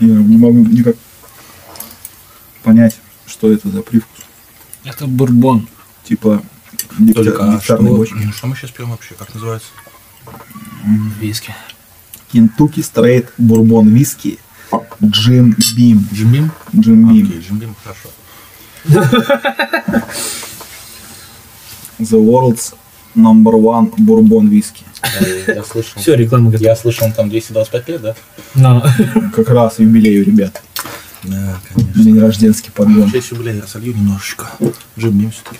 Я не могу никак понять, что это за привкус. Это бурбон. Типа Только, а что, бочки. ну, что мы сейчас пьем вообще? Как называется? Виски. Кентукки Стрейт Бурбон Виски Джим Бим. Джимбим? Джим Бим. Окей, Джимбим, хорошо. The world's number one бурбон виски. Я слышал. Все, реклама готова. Я слышал, там 225 лет, да? Но. Как раз юбилей у ребят. Да, конечно. День рожденский подгон. Честь юбилея я солью немножечко. Джимбим все-таки.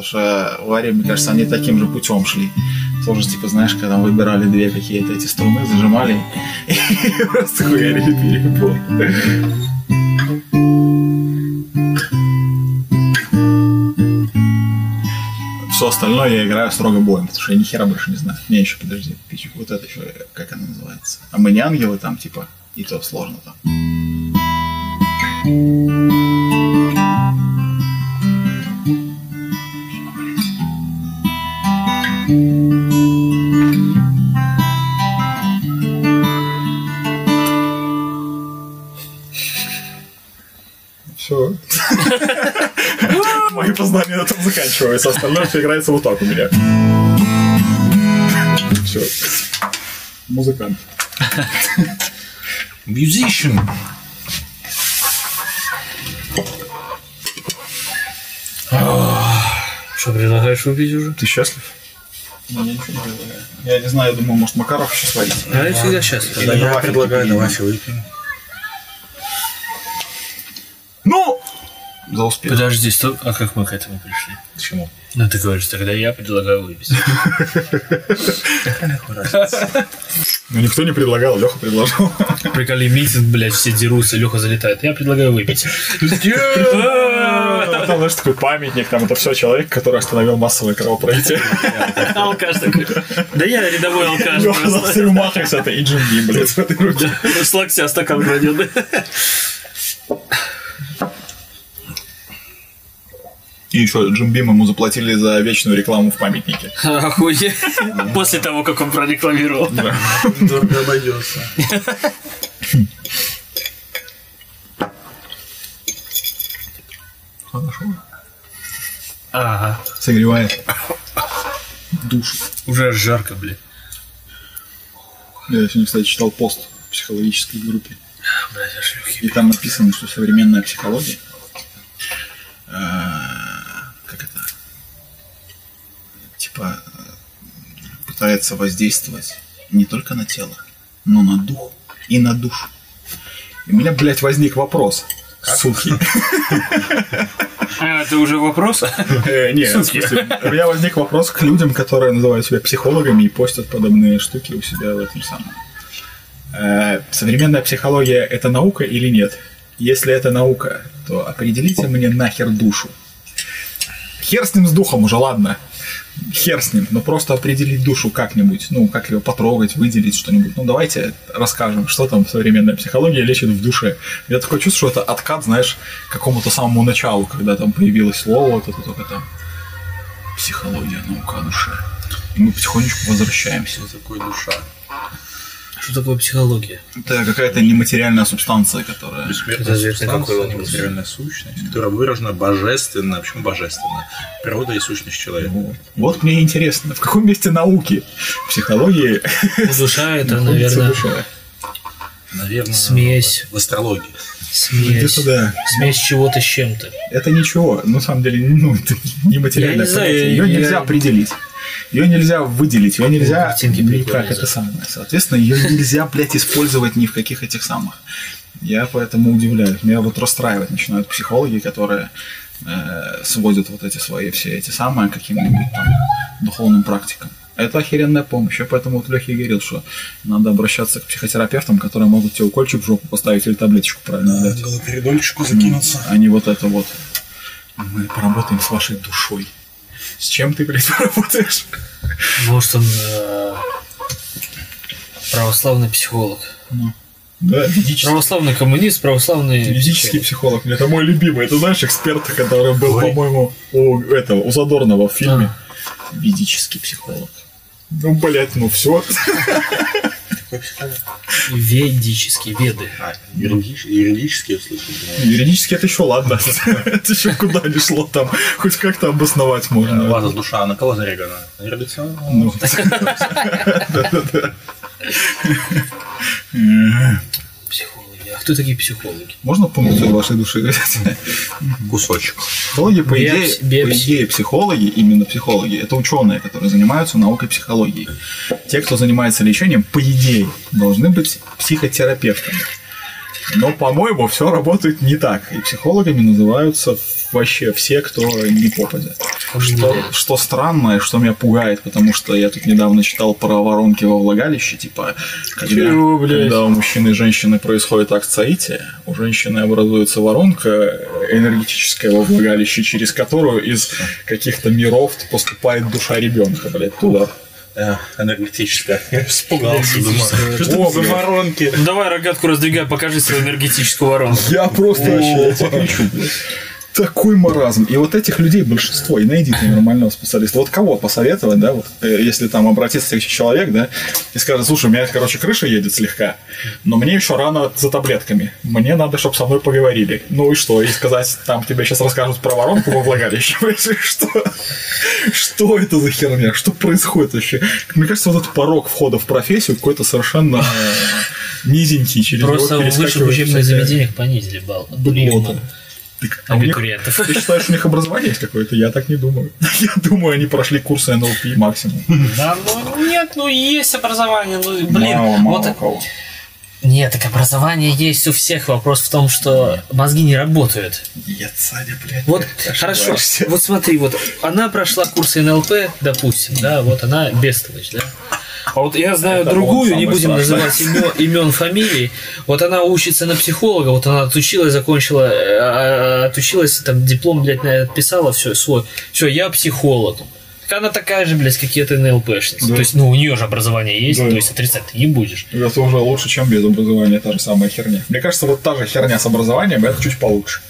Потому что Варе, мне кажется, они таким же путем шли. Тоже, типа, знаешь, когда выбирали две какие-то эти струны, зажимали и просто хуярили перебор. Все остальное я играю строго боем, потому что я ни хера больше не знаю. Мне еще, подожди, вот это еще, как она называется? А мы не ангелы там, типа, и то сложно там. На этом заканчиваются. Остальное все играется вот так у меня. Все. Музыкант. Musician. Что, предлагаешь выпить уже? Ты счастлив? Я ничего не предлагаю. Я не знаю, я думаю, может, Макаров еще сварить. А я всегда счастлив. Я предлагаю, давайте выпьем. Ну! За успех. Подожди, стоп. А как мы к этому пришли? К чему? Ну, ты говоришь, тогда я предлагаю выпить. Ну, никто не предлагал, Леха предложил. Приколи митинг, блядь, все дерутся, Леха залетает. Я предлагаю выпить. Там, знаешь, такой памятник, там это все человек, который остановил массовое кровопролитие. Алкаш такой. Да я рядовой алкаш. Леха за Стрюмахайс, это и Джимби, блядь, в этой руке. С локтя стакан крадет. И еще Джим Бим ему заплатили за вечную рекламу в памятнике. Охуеть. После того, как он прорекламировал. Дорого обойдется. Хорошо. Ага. Согревает душу. Уже жарко, блядь. Я сегодня, кстати, читал пост в психологической группе. Блядь, И там написано, что современная психология э, как это типа пытается воздействовать не только на тело, но на дух и на душу. И у меня, блядь, возник вопрос. Суки. А, это уже вопрос? Э, Нет, в Суки. смысле, у меня возник вопрос к людям, которые называют себя психологами и постят подобные штуки у себя в этом самом. Э, Современная психология – это наука или нет? Если это наука, то определите мне нахер душу. Хер с ним с духом уже, ладно. Хер с ним, но просто определить душу как-нибудь, ну, как ее потрогать, выделить что-нибудь. Ну, давайте расскажем, что там современная психология лечит в душе. Я такое чувство, что это откат, знаешь, к какому-то самому началу, когда там появилось слово, вот это только там психология, наука о душе. И мы потихонечку возвращаемся. Что такое душа? Что такое психология? Это какая-то нематериальная субстанция, которая... Бессмертная субстанция, нематериальная сущность, которая выражена божественно. Почему божественно? Природа и сущность человека. Вот. Вот мне интересно, в каком месте науки психологии Душа это, наверное, душа? Наверное, Смесь. в астрологии. смесь. Да. Смесь чего-то с чем-то. Это ничего. На самом деле, ну, это нематериальное не знаю, понятие. я- Ее я- нельзя определить. Ее нельзя выделить, ее нельзя картинки никак это да. самое. Соответственно, ее нельзя, блядь, использовать ни в каких этих самых. Я поэтому удивляюсь. Меня вот расстраивать начинают психологи, которые э, сводят вот эти свои все эти самые каким-нибудь там духовным практикам. Это охеренная помощь. Я поэтому вот Лехе говорил, что надо обращаться к психотерапевтам, которые могут тебе укольчик в жопу поставить или таблеточку правильно дать. Голоперидольчику закинуться. А не вот это вот. Мы поработаем с вашей душой. С чем ты, блядь, поработаешь? Может, он э, православный психолог. Да, ведический. Православный коммунист, православный Ведический психолог. Это мой любимый. Это знаешь, эксперт, который был, Ой. по-моему, у этого, у Задорнова в фильме. Ведический психолог. Ну, блядь, ну все. Какой психолог? Ведический, веды. А, юридич- юридически услышал. Юридически это еще ладно. Это еще куда не шло там. Хоть как-то обосновать можно. Ладно, душа, на кого зарегана? На юрлица? Ну, Да-да-да. Психологи. А кто такие психологи? Можно пункцию вашей души? Кусочек. Психологи, по идее, психологи, именно психологи, это ученые, которые занимаются наукой психологии. Те, кто занимается лечением, по идее, должны быть психотерапевтами. Но, по-моему, все работает не так. И психологами называются вообще все, кто не попадет. Что, что странно, и что меня пугает, потому что я тут недавно читал про воронки во влагалище, типа, когда, Чего, когда у мужчины и женщины происходит акт соития, у женщины образуется воронка энергетическая во влагалище, через которую из каких-то миров поступает душа ребенка, блядь, туда. Э, энергетическая. Я испугался, думаю. Что О, это за воронки? Ну, давай рогатку раздвигай, покажи свою энергетическую воронку. Я просто вообще, кричу, блядь. Такой маразм. И вот этих людей большинство. И найди ты нормального специалиста. Вот кого посоветовать, да, вот, э, если там обратится к человек, да, и скажет, слушай, у меня, короче, крыша едет слегка, но мне еще рано за таблетками. Мне надо, чтобы со мной поговорили. Ну и что? И сказать, там тебе сейчас расскажут про воронку во влагалище. Что? Что это за херня? Что происходит вообще? Мне кажется, вот этот порог входа в профессию какой-то совершенно низенький, через Просто в высших учебных заведениях понизили балл. дуплота. Так, а них- Абитуриентов. Ты считаешь, у них образование есть какое-то? Я так не думаю. Я думаю, они прошли курсы НЛП максимум. Да, ну нет, ну есть образование, ну блин. мало, мало вот кого. Нет, так образование есть у всех. Вопрос в том, что мозги не работают. Нет, Саня, блядь. Вот ты хорошо. Вот смотри, вот она прошла курсы НЛП, допустим, да, вот она бестолочь, да. А вот я знаю Это другую, не будем страшный. называть имен, имен, фамилий. Вот она учится на психолога, вот она отучилась, закончила, э, отучилась, там диплом, блядь, написала, все, свой. Все, я психолог. Так она такая же, блядь, какие-то НЛПшницы. Да. То есть, ну, у нее же образование есть, Да. то есть отрицать ты не будешь. Это уже лучше, чем без образования, та же самая херня. Мне кажется, вот та же херня с образованием, это чуть получше.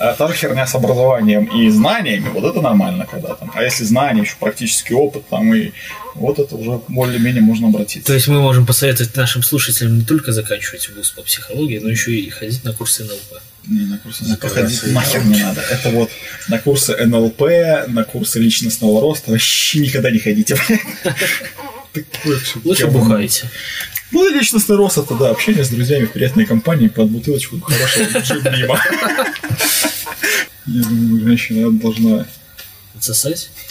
А та же херня с образованием и знаниями, вот это нормально, когда там. А если знания, еще практический опыт, там и вот это уже более-менее можно обратиться. То есть мы можем посоветовать нашим слушателям не только заканчивать вуз по психологии, но еще и ходить на курсы НЛП. Не, на курсы На походить курсы нахер не надо. Это вот на курсы НЛП, на курсы личностного роста вообще никогда не ходите. Лучше бухайте. Ну и личностный рост это да, общение с друзьями в приятной компании под бутылочку хорошего джим-бима. Я думаю, женщина должна... Отсосать?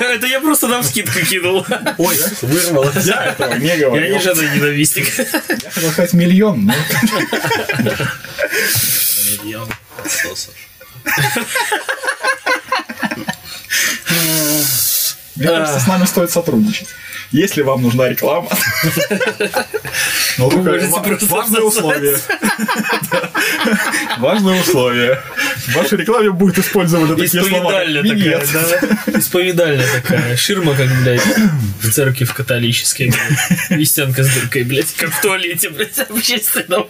Это я просто на вскидку кинул. Ой, вырвалось. Я этого не Я говорил. не жена ненавистник. Я хотел сказать миллион, но... Отсосов. Мне кажется, с нами стоит сотрудничать. Если вам нужна реклама, ну, важное условие. Важное условие. В вашей рекламе будет использованы такие слова. «минет». такая, да? Исповедальная такая. Ширма, как, блядь, в церкви в католической, стенка с дыркой, блядь, как в туалете, блядь, общественном.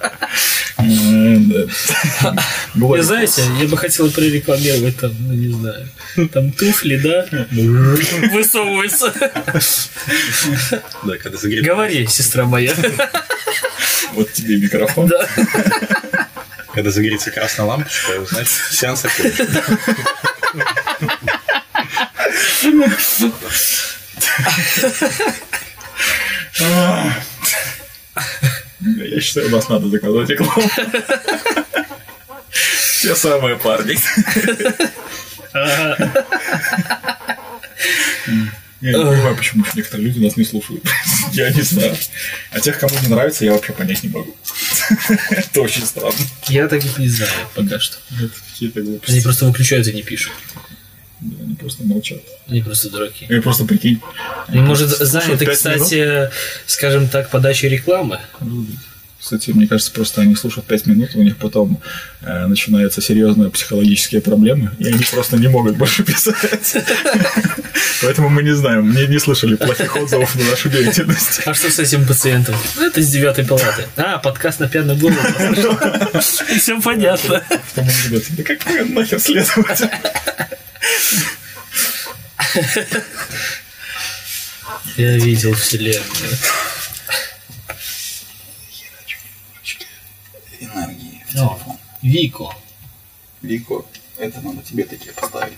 Бывает. знаете, я бы хотел прорекламировать там, ну, не знаю, там туфли, да, высовываются. Да, когда загреб. Говори, сестра моя. Вот тебе микрофон. Да. Когда загорится красная лампочка, значит, сеанс окончен. Я считаю, у нас надо заказать рекламу. Те самые парни. Я не понимаю, почему некоторые люди нас не слушают. Я не знаю. А тех, кому не нравится, я вообще понять не могу. Это очень странно. Я таких не знаю пока что. Они просто выключают и не пишут. Да, Они просто молчат. Они просто дураки. Или просто прикинь. Они, может, заняты, кстати, скажем так, подачей рекламы. Кстати, мне кажется, просто они слушают 5 минут, у них потом э, начинаются серьезные психологические проблемы, и они просто не могут больше писать. Поэтому мы не знаем, не, не слышали плохих отзывов на нашу деятельность. А что с этим пациентом? Ну, Это из девятой палаты. А, подкаст на пьяную голову. Все понятно. Да он нахер следователь? Я видел вселенную. Энергии. О, Вико. Вико, это надо тебе такие поставить.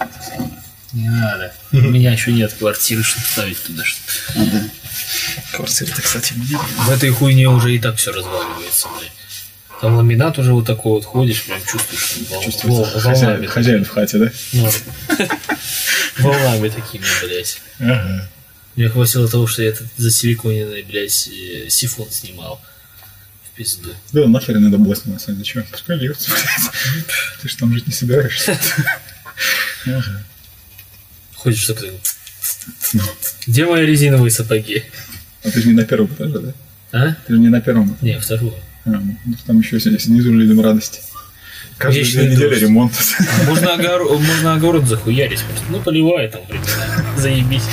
Не надо. У меня еще нет квартиры, чтобы ставить туда что-то. Квартиры-то, кстати, мне. В этой хуйне уже и так все разваливается, блядь. Там ламинат уже вот такой вот ходишь, прям чувствуешь, вол- вол- хозяин, волнами. хозяин в хате, да? Ну, волнами такими, блядь. Ага. Мне хватило того, что я этот засиликоненный, блядь, э, сифон снимал. В пизду. Да, нахер надо было снимать, Сань, зачем? Пускай льется, блядь. Ты же там жить не собираешься. Ага. Ходишь такой... Где мои резиновые сапоги? А ты же не на первом этаже, да? А? Ты же не на первом. Не, вторую. Ну, там еще снизу людям радости. Каждую Вечный две недели ремонт. Можно, огор... Можно огород захуярить просто. Ну, поливай там времена. Заебись.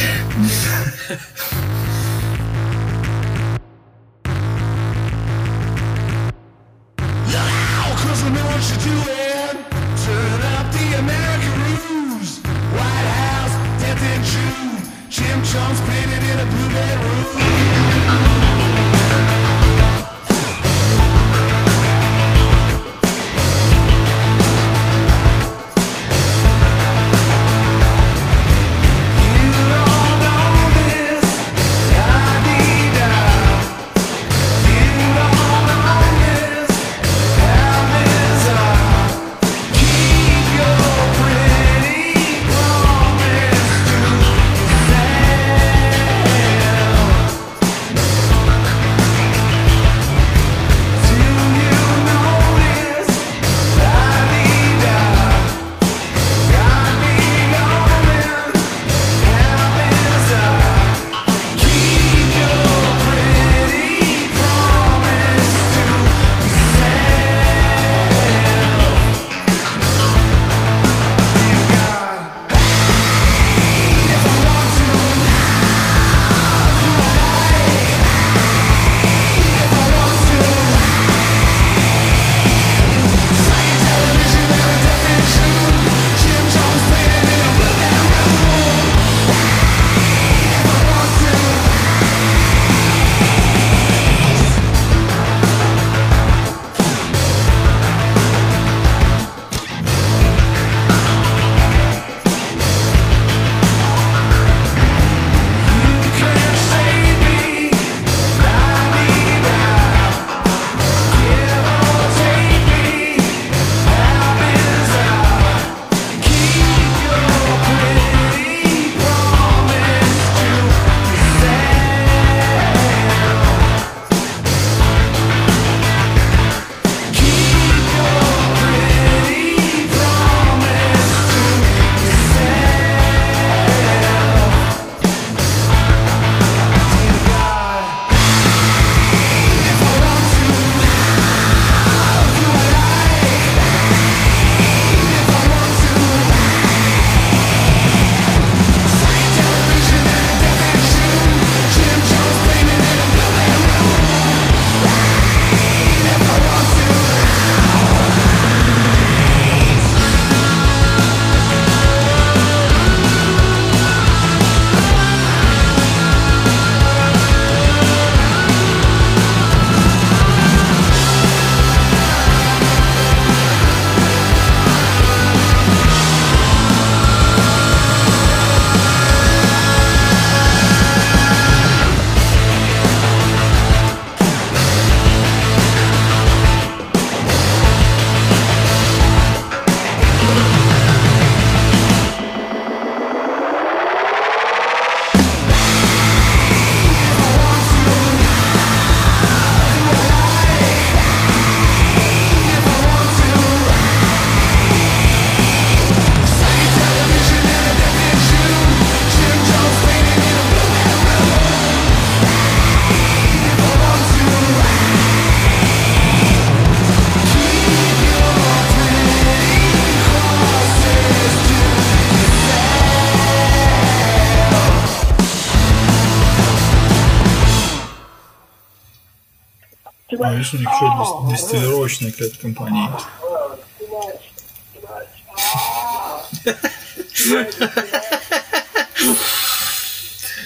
А, видишь, у них еще дистиллировочная какая-то компания есть.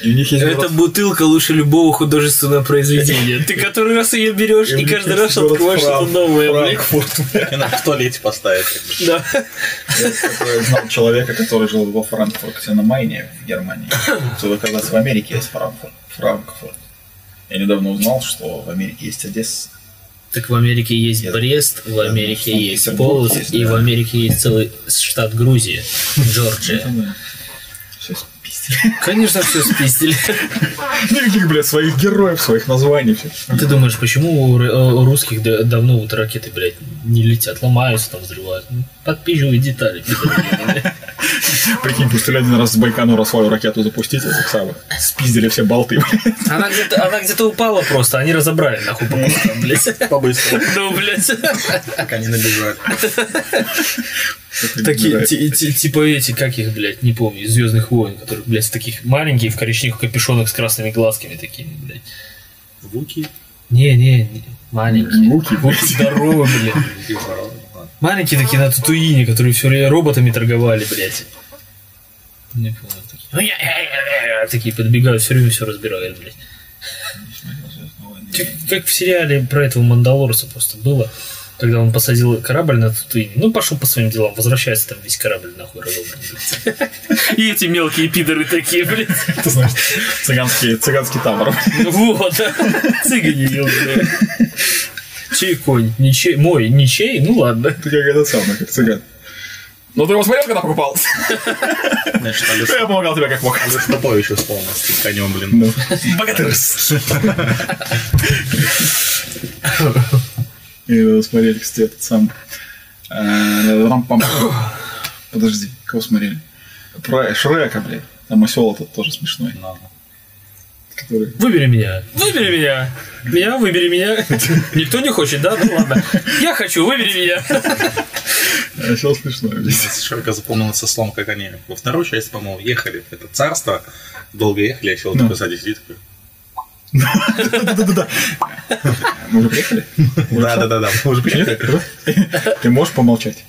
И у них есть Это город- бутылка лучше любого художественного произведения. Ты который раз ее берешь и каждый раз открываешь что-то новое. Франкфурт. И надо в туалете бы. Да. Я знал человека, который жил во Франкфурте на Майне в Германии. Что, оказывается, в Америке есть Франкфурт. Франкфурт. Я недавно узнал, что в Америке есть Одесса. Так в Америке есть Нет. Брест, в Америке ну, есть Полоцк, есть, и да. в Америке есть целый штат Грузия, Джорджия. Все спиздили. Конечно, все спиздили. Никаких, блядь, своих героев, своих названий. Все. Ты думаешь, почему у, у русских да- давно вот ракеты, блядь, не летят, ломаются там, взрывают? Ну, Подпизживают детали. Прикинь, пустили один раз с Байконура свою ракету запустить, этих самых. Спиздили все болты, блядь. Она где-то, она где-то упала просто, они разобрали нахуй блядь. По-быстрому, Ну, блядь. пока не набежали. Такие, ти- ти- типа эти, как их, блядь, не помню, Звездных войн, которые, блядь, таких маленькие в коричневых капюшонах с красными глазками такими, блядь. Вуки. Не-не, не, маленькие. Вуки, Вуки здоровые, блядь. Маленькие такие на Татуине, которые все время роботами торговали, блядь. Не помню, такие. «Ну, я- я- я- я», Такие подбегают, все время все разбирают, блядь. Как, как в сериале про этого Мандалорца просто было, когда он посадил корабль на Татуине. Ну, пошел по своим делам, возвращается там весь корабль нахуй разобран, блядь. И эти мелкие пидоры такие, блядь. Ты знаешь, цыганский, цыганский табор. Вот, да. цыгане ёбаные. Чей конь? Ничей? Мой? Ничей? Ну ладно. Ты как этот самый, как цыган. Ну, ты его смотрел, когда покупал? Я помогал тебе как мог. Алёш Попович вспомнил с конем, блин. Ну. Богатырс. И надо смотреть, кстати, этот сам... Рам-пам. Подожди, кого смотрели? Про Шрека, блядь. Там осел этот тоже смешной. Ну, Который... Выбери меня. Выбери меня. Меня, выбери меня. Никто не хочет, да? Ну ладно. Я хочу, выбери меня. Осел смешной, блядь. Здесь Шрека запомнился слом, как они во второй части, по-моему, ехали это царство, долго ехали, а Ну. такой сзади сидит, такой, Да-да-да. Мы уже приехали? да-да-да, мы уже приехали. Ты можешь помолчать?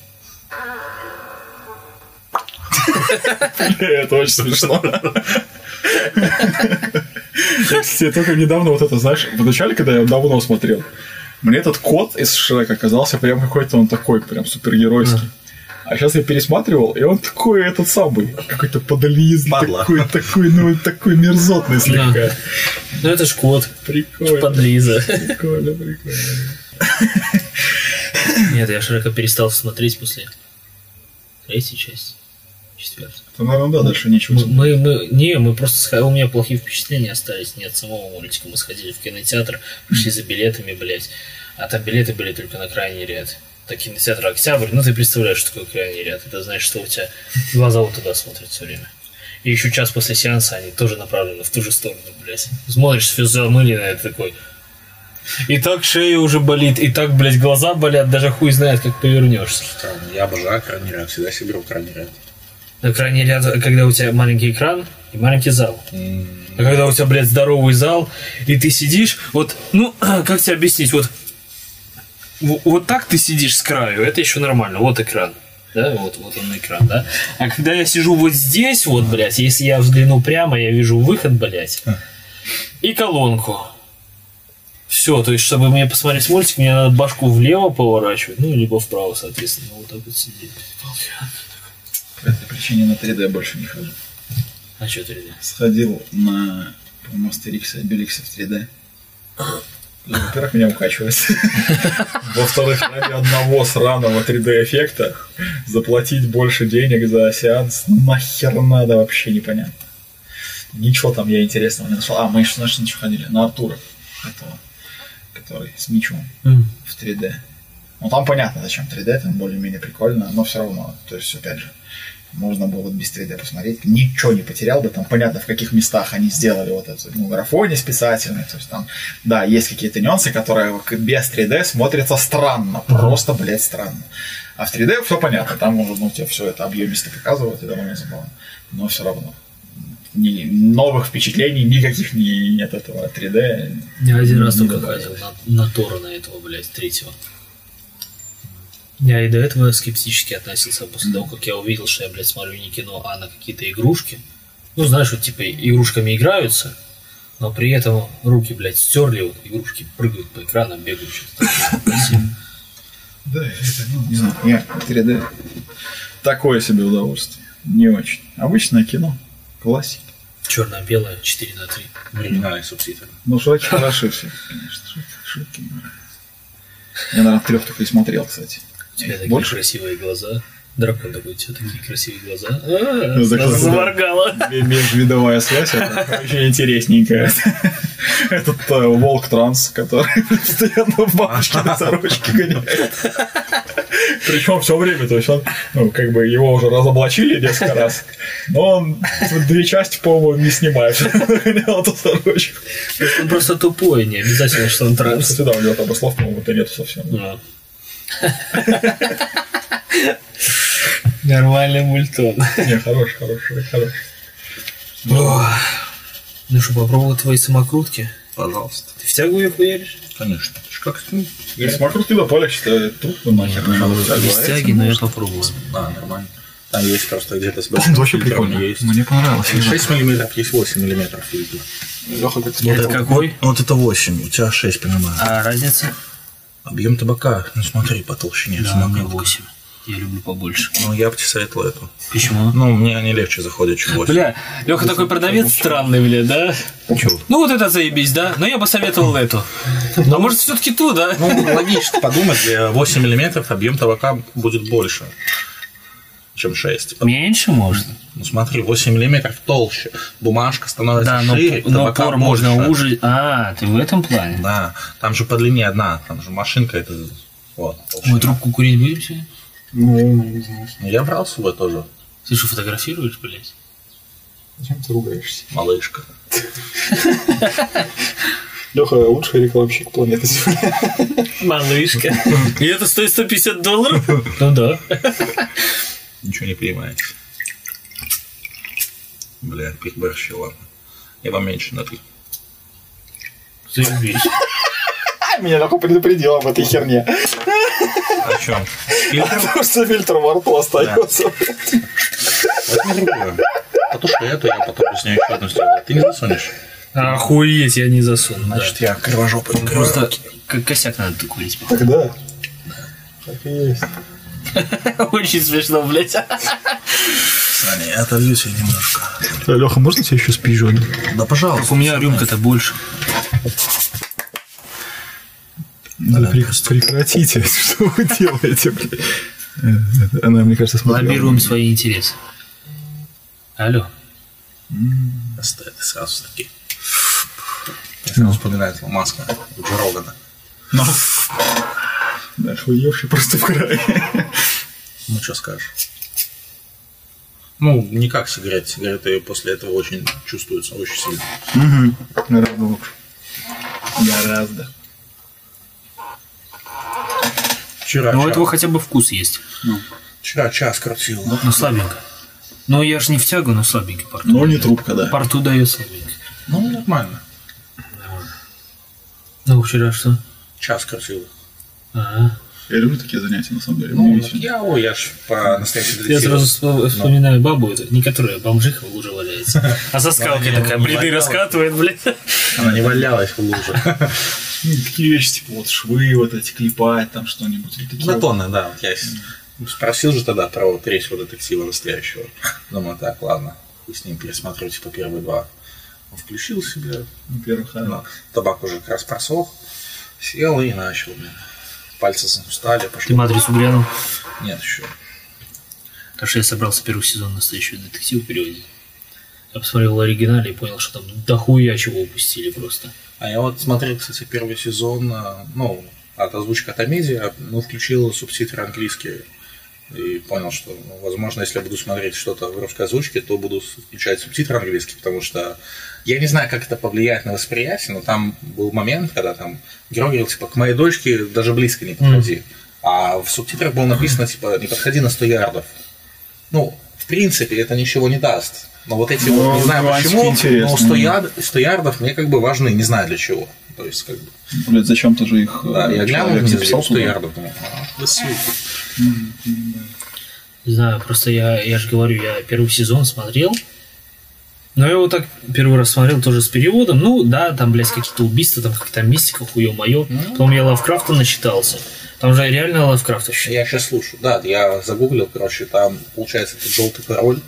Это очень смешно. Я, кстати, только недавно вот это, знаешь, вначале, когда я давно смотрел, мне этот кот из Шрека казался прям какой-то он такой, прям супергеройский. А сейчас я пересматривал, и он такой этот самый, какой-то подлизный, Падла. такой, такой, ну, такой мерзотный слегка. Ну это ж кот. Прикольно. Подлиза. Прикольно, прикольно. Нет, я Шрека перестал смотреть после третьей части. Четвертой. Ну, наверное, да, дальше ничего. Мы, мы, не, мы просто сходили, у меня плохие впечатления остались не от самого мультика. Мы сходили в кинотеатр, пришли за билетами, блядь. А там билеты были только на крайний ряд. Так кинотеатр Октябрь, ну ты представляешь, что такое крайний ряд. Это значит, что у тебя глаза вот туда смотрят все время. И еще час после сеанса они тоже направлены в ту же сторону, блядь. Смотришь, все замыленное, такой. И так шея уже болит, и так, блядь, глаза болят, даже хуй знает, как повернешься. Странно, Я обожаю крайний ряд, всегда себе беру крайний ряд. На крайний ряд, когда у тебя маленький экран и маленький зал. А когда у тебя, блядь, здоровый зал, и ты сидишь, вот, ну, как тебе объяснить, вот, вот так ты сидишь с краю, это еще нормально, вот экран. Да, вот, вот он экран, да. А когда я сижу вот здесь, вот, блядь, если я взгляну прямо, я вижу выход, блядь, и колонку. Все, то есть, чтобы мне посмотреть мультик, мне надо башку влево поворачивать, ну, либо вправо, соответственно, вот так вот сидеть. По этой причине на 3D больше не хожу. А что ты, Сходил на, по-моему, Астерикса и Обеликса в 3D. Ну, Во-первых, меня укачивает. Во-вторых, ради одного сраного 3D-эффекта заплатить больше денег за сеанс нахер надо вообще непонятно. Ничего там я интересного не нашел. А, мы еще, знаешь, на что ходили? На Артура. Этого, который с мечом в 3D. Ну, там понятно, зачем 3D, там более-менее прикольно, но все равно, то есть, опять же, можно было без 3D посмотреть, ничего не потерял бы, там понятно, в каких местах они сделали вот эту ну, графоне списательный, то есть там, да, есть какие-то нюансы, которые без 3D смотрятся странно, просто, блядь, странно. А в 3D все понятно, там уже, ну, тебе все это объемисто показывают, и довольно забавно, но все равно. ни новых впечатлений, никаких ни, нет этого 3D. Я один раз не только ходил на, на Тора на этого, блядь, третьего. Я и до этого скептически относился, а после того, как я увидел, что я, блядь, смотрю не кино, а на какие-то игрушки. Ну, знаешь, вот типа игрушками играются, но при этом руки, блядь, стерли, вот игрушки прыгают по экранам, бегают. Да, это, ну, не знаю, я 3D такое себе удовольствие. Не очень. Обычное кино. Классика. Черно-белое, 4 на 3. Оригинальные субтитры. Ну, шутки хороши все, конечно. Шутки, шутки мне нравятся. Я, наверное, трех только и смотрел, кстати. У тебя такие Больше? красивые глаза. Дракон такой, у тебя такие красивые глаза. А, Ну, так заморгала. Межвидовая связь, это очень интересненькая. Этот э, волк транс, который постоянно в бабочке на сорочке гоняет. Причем все время, то есть он, ну, как бы его уже разоблачили несколько раз, но он две части, по-моему, не снимает. Гонял эту сорочку. Он просто тупой, не обязательно, что он транс. Кстати, да, у него там слов, по-моему, это нету совсем. Нормальный мультон. Не, хороший, хороший, хороший. Ну что, попробовал твои самокрутки? Пожалуйста. Ты в тягу ее хуяришь? Конечно. Это Как ну, Если макрутки до поля, считаю, трудно нахер. Без тяги, но я попробовал. А, нормально. Там есть просто где-то с Это большим вообще прикольно. Есть. Мне понравилось. 6 миллиметров, есть 8 миллиметров фильтр. Леха, как Это какой? Вот это 8, у тебя 6, понимаю. А разница? Объем табака, ну смотри, по толщине Да, самокрутка. 8. Я люблю побольше. Ну, я бы тебе советовал эту. Почему? Ну, мне они легче заходят, чем 8. Бля, Леха такой продавец странный, бля, да? Чё? Ну вот это заебись, да? Но я бы советовал эту. Но может все-таки ту, да? Ну, логично подумать, для 8 миллиметров объем табака будет больше, чем 6. Меньше можно. Ну, смотри, 8 миллиметров толще, бумажка становится Да, но, шире, но пор можно уже... А, ты в этом плане? Да, там же по длине одна, там же машинка это... Вот. Мы трубку курить будем сегодня? Ну, не знаю. Ну, Я брал с собой тоже, Ты что, фотографируешь, блядь? Зачем ты ругаешься? малышка. Леха лучший рекламщик планеты Земля. Малышка. И это стоит 150 долларов? Ну да. Ничего не понимаете. Бля, переборщил, ладно. Я вам меньше налью. Заебись. Меня Леха предупредил об этой херне. О чем? Фильтр? Потому что фильтр во рту остается. Это не другое. Потому что это я потом с ней еще одну сделаю. Ты не засунешь? Охуеть, я не засуну. Значит, я кривожопый. Просто косяк надо ты курить. Тогда. Так и есть. Очень смешно, блядь. Саня, я отолью себе немножко. Леха, можно тебе еще спижу? Да, пожалуйста. У меня рюмка-то больше. Да прекратите, что вы делаете, блядь. Э, Она, мне кажется, смотрела. Лоббируем свои интересы. Алло. Стоит сразу такие. Мне сразу вспоминается маска у Джо Рогана. Ну. Да, хуевший просто в край. Ну, что скажешь? Ну, не как сигареты. Сигареты после этого очень чувствуются, очень сильно. Угу. Гораздо лучше. Гораздо. Вчера, Ну, у этого хотя бы вкус есть. вчера час крутил. Но слабенько. Ну, я же не в тягу, но слабенько порту. Ну, не трубка, да. Порту дает слабенько. Ну, нормально. Ну, вчера что? Час крутил. Ага. Я люблю такие занятия, на самом деле. Ну, я, ой, я ж по настоящей Я сразу вспо- вспоминаю бабу, эту, не которая бомжиха в луже валяется, а со скалкой не- такая, бреды раскатывает, блядь. Она не валялась в луже. Ну, такие вещи, типа вот швы вот эти клепать, там что-нибудь. Батоны, да. Вот я спросил же тогда про вот третьего детектива настоящего. Думаю, так, ладно, с ним пересмотрю, типа, первые два. Он включил себе, Во-первых, а, ну, табак уже как раз просох, сел и начал, блин. Пальцы устали, Ты пошли. матрицу глянул? Нет еще. Потому что я собрался первый сезон настоящего детектива переводить. Я посмотрел в оригинале и понял, что там дохуя чего упустили просто. А я вот смотрел, кстати, первый сезон, а, ну, от озвучка от Амедиа, ну, включил субтитры английские. И понял, что, ну, возможно, если я буду смотреть что-то в русской озвучке, то буду включать субтитры английские, потому что я не знаю, как это повлияет на восприятие, но там был момент, когда там герой говорил, типа, к моей дочке даже близко не подходи. А в субтитрах было написано, типа, не подходи на 100 ярдов. Ну, в принципе, это ничего не даст. Но вот эти Ну, вот, не знаю нюансики почему, но интересные. 100, яр- 100 ярдов мне как бы важны, не знаю для чего. То есть, как бы, Блядь, зачем-то же их да, э, я глянул вниз, записал 100 туда. ярдов, думаю, а, до свидания. Не знаю, просто я, я же говорю, я первый сезон смотрел. Но я его так первый раз смотрел тоже с переводом. Ну, да, там, блядь, какие-то убийства, там какая-то мистика, хуё моё. Потом я Лавкрафта начитался. Там же реально Лавкрафтовщина. Я сейчас слушаю. Да, я загуглил, короче, там, получается, этот желтый король,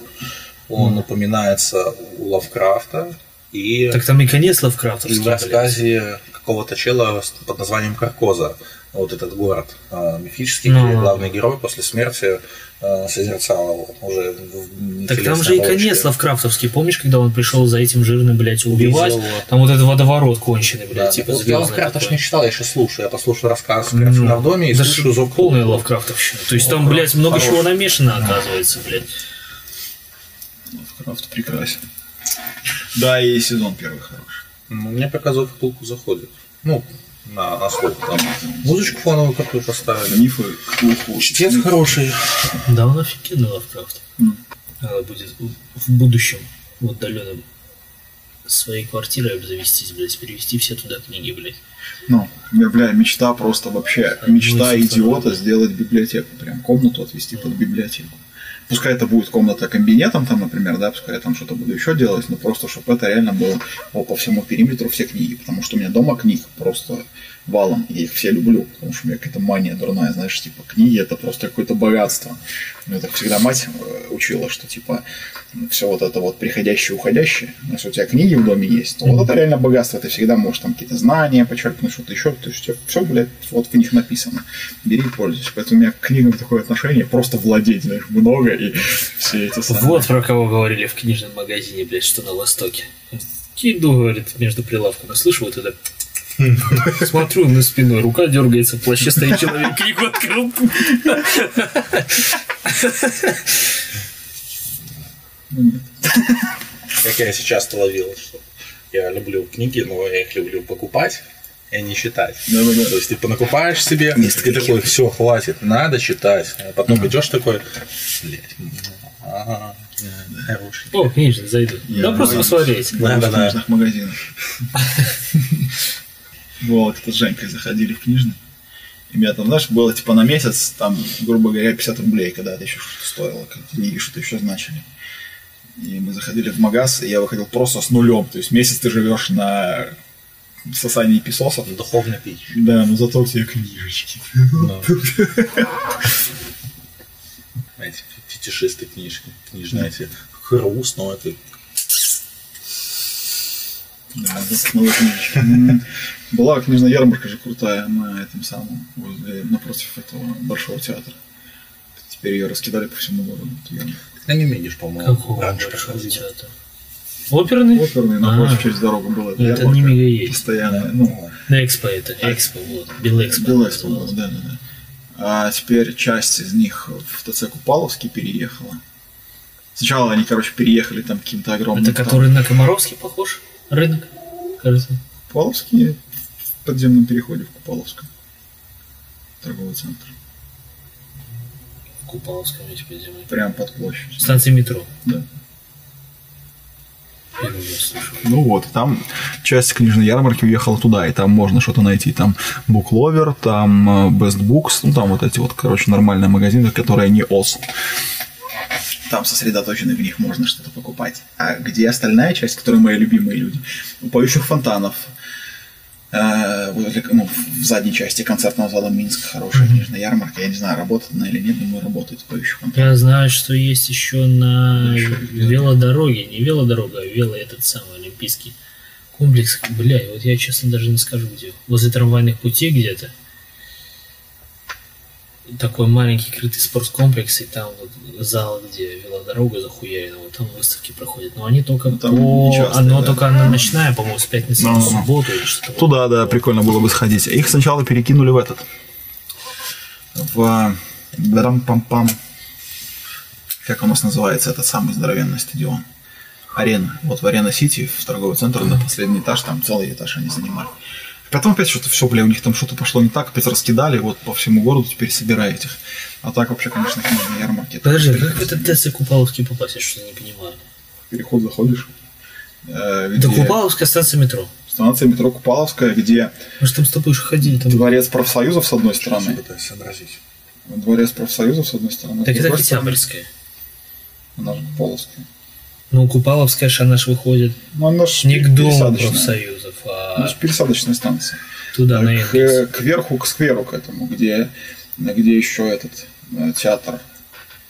он упоминается у Лавкрафта, и, Так там и конец и Лавкрафтовский, в рассказе какого-то чела под названием Каркоза, вот этот город а, мифический, Ну. где главный герой после смерти а, созерцал уже в Так там же и конец Лавкрафтовский. Помнишь, когда он пришел за этим жирным, блядь, убивать? Увидел его. Там вот этот водоворот конченый, Да. блядь, типа Вот я Лавкрафта ж не читал, я сейчас слушаю. Я послушаю рассказ «Картина в доме» и Да слушаю «Зов полная Кулака». Лавкрафтовщина. То есть там, блядь, много чего намешано, оказывается, блядь. Лавкрафт прекрасен. Да, и сезон первый хороший. Ну, мне пока «Зов Кулаку» заходит. Ну, на, на слух. Там. Музычку фоновую какую поставили. Мифы, Ктулху. Чтец хороший. Да, он офигенный Лавкрафт. М. Надо будет в- будущем, в отдаленном, своей квартирой обзавестись, блядь, перевести все туда книги, блядь. Ну, я, бля, мечта просто вообще, мечта Ну, идиота сделать библиотеку, прям комнату отвести под библиотеку. Пускай это будет комната кабинетом, там, например, да, пускай я там что-то буду еще делать, но просто, чтобы это реально было по всему периметру все книги, потому что у меня дома книг просто валом, я их все люблю, потому что у меня какая-то мания дурная, знаешь, типа, книги это просто какое-то богатство. Мне так всегда мать э, учила, что, типа, все вот это вот приходящее, уходящее, если у тебя книги в доме есть, то вот это реально богатство, ты всегда можешь там какие-то знания почерпнуть, что-то еще, то есть у тебя все, блядь, вот в них написано. Бери и пользуйся. Поэтому у меня к книгам такое отношение, просто владеть, знаешь, много и все эти самые... Вот про кого говорили в книжном магазине, блядь, что на Востоке. Иду, говорит, между прилавками. Слышу вот это. Смотрю на спиной, рука дергается, в плаще стоит человек, книгу открыл. Как я сейчас-то ловил, что я люблю книги, но я их люблю покупать и не читать. Да-да-да. То есть ты понакупаешь себе, Есть и такой, все, хватит, надо читать. А потом идешь такой, блядь, ага, хороший. О, книжный, зайду. Я Да просто посмотреть. Да, да, да. магазинах. Вот, это с Женькой заходили в книжный. И меня там, знаешь, было типа на месяц, там, грубо говоря, 50 рублей, когда это еще что-то стоило, книги что-то еще значили. И мы заходили в магаз, и я выходил просто с нулем. То есть месяц ты живешь на сосании песосов. Духовный пич. Да, но зато у тебя книжечки. Эти фетишисты книжки, книжные эти хруст, но это Да. М. Была книжная ярмарка же крутая на этом самом, возле, напротив этого Большого театра. Теперь ее раскидали по всему городу. ярмарку. на Немедиш, по-моему, Какого раньше большого проходил. театра? Оперный? Оперный, А. напротив, через дорогу была эта Ну, это не мега есть. Постоянная. Ну, На Экспо это, Экспо, вот, Белэкспо. Белэкспо было, да, да, да. А теперь часть из них в ТЦ Купаловский переехала. Сначала они, короче, переехали там каким-то огромным... Это там- который на Комаровский похож? Рынок? Кажется. Купаловский в подземном переходе в Купаловском. Торговый центр. В Купаловском эти подземные. Прям под площадью. Станция метро. Да. Ну вот, там часть книжной ярмарки уехала туда, и там можно что-то найти. Там Букловер, там э, Best Books, ну там вот эти вот, короче, нормальные магазины, которые не ОС. Там сосредоточены в них можно что-то покупать. А где остальная часть, которая мои любимые люди? У поющих фонтанов, э, возле- ну, в задней части концертного зала Минск хорошая книжная ярмарка. Я не знаю, работает она или нет, думаю, работает поющих фонтанов. Я знаю, что есть еще на Еще где-то. велодороге, не велодорога, а вело этот самый олимпийский комплекс. Бля, вот я честно даже не скажу где. Возле трамвайных путей где-то. Такой маленький крытый спорткомплекс, и там вот зал, где велодорога захуярена, вот там выставки проходят. Но они только там по... часто, Оно да. только она ночная, по-моему, с пятницы Ну, на ну. субботу или что-то. Туда, да, прикольно было бы сходить. Их сначала перекинули в этот. В Дарам-пам-пам. Как у нас называется этот самый здоровенный стадион? Арена. Вот в Арена Сити, в торговый центр, на последний этаж, там целый этаж они занимали. Потом опять что-то все, бля, у них там что-то пошло не так, опять раскидали, вот по всему городу теперь собираете их. А так вообще, конечно, книжные ярмарки. Подожди, вообще как в этот ТЦ Купаловский попасть? Я что-то не понимаю. Переход заходишь. э, где Купаловская станция метро. станция метро Купаловская, где Мы же там с тобой уже ходили. Там... дворец профсоюзов с одной стороны. Пытаюсь сообразить. Дворец профсоюзов с одной стороны. Так это Октябрьская. Она же Купаловская. Ну, Купаловская же она ж выходит Ну, она ж не к дому профсоюзов, а Она ж пересадочная станция. туда, на к, Энгельс. к верху, к скверу к этому, где, где еще этот э, театр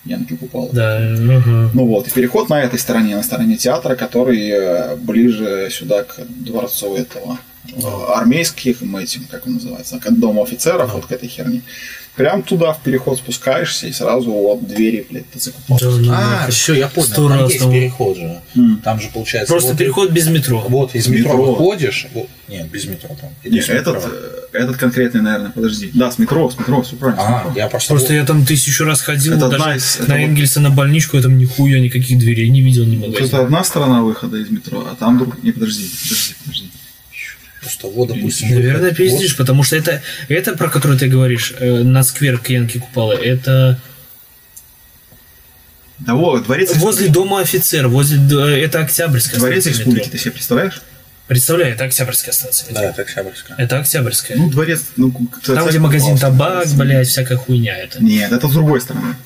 Янки Купала. Да, ага. Ну вот, и переход на этой стороне, на стороне театра, который э, ближе сюда к дворцу этого э, армейским этим, как он называется, к дому офицеров, вот к этой херне. Прям туда в переход спускаешься и сразу вот двери, блядь, ТЦ Купаловской. Да, А, все, я понял. Сто Там раз есть переход же. Там же получается. Просто вот- переход без метро. Вот из метро, метро. выходишь. вот- нет, без метро там. Или Не, с метро. этот, э, этот конкретный, наверное, подожди. Да, с метро, с метро, все правильно. А, я просто. Просто я там тысячу раз ходил, Это даже из- это на вот- Энгельса на больничку, я там нихуя никаких дверей не видел, ни Вот магазина. это одна сторона выхода из метро, а там друг... Не, подожди, подожди, подожди. Просто вот, допустим. Наверное, выход- пиздишь, потому что это, это, про который ты говоришь, э, на сквер Кьянки Купала, это Да вот, дворец возле дома офицер, возле, д- это Октябрьская Дворец станция республики, метро. ты себе представляешь? Представляю, это Октябрьская станция метро. Да, это Октябрьская. Это Октябрьская. Ну, дворец, ну, Там, где магазин табак, блядь, всякая хуйня это. Нет, это с другой стороны.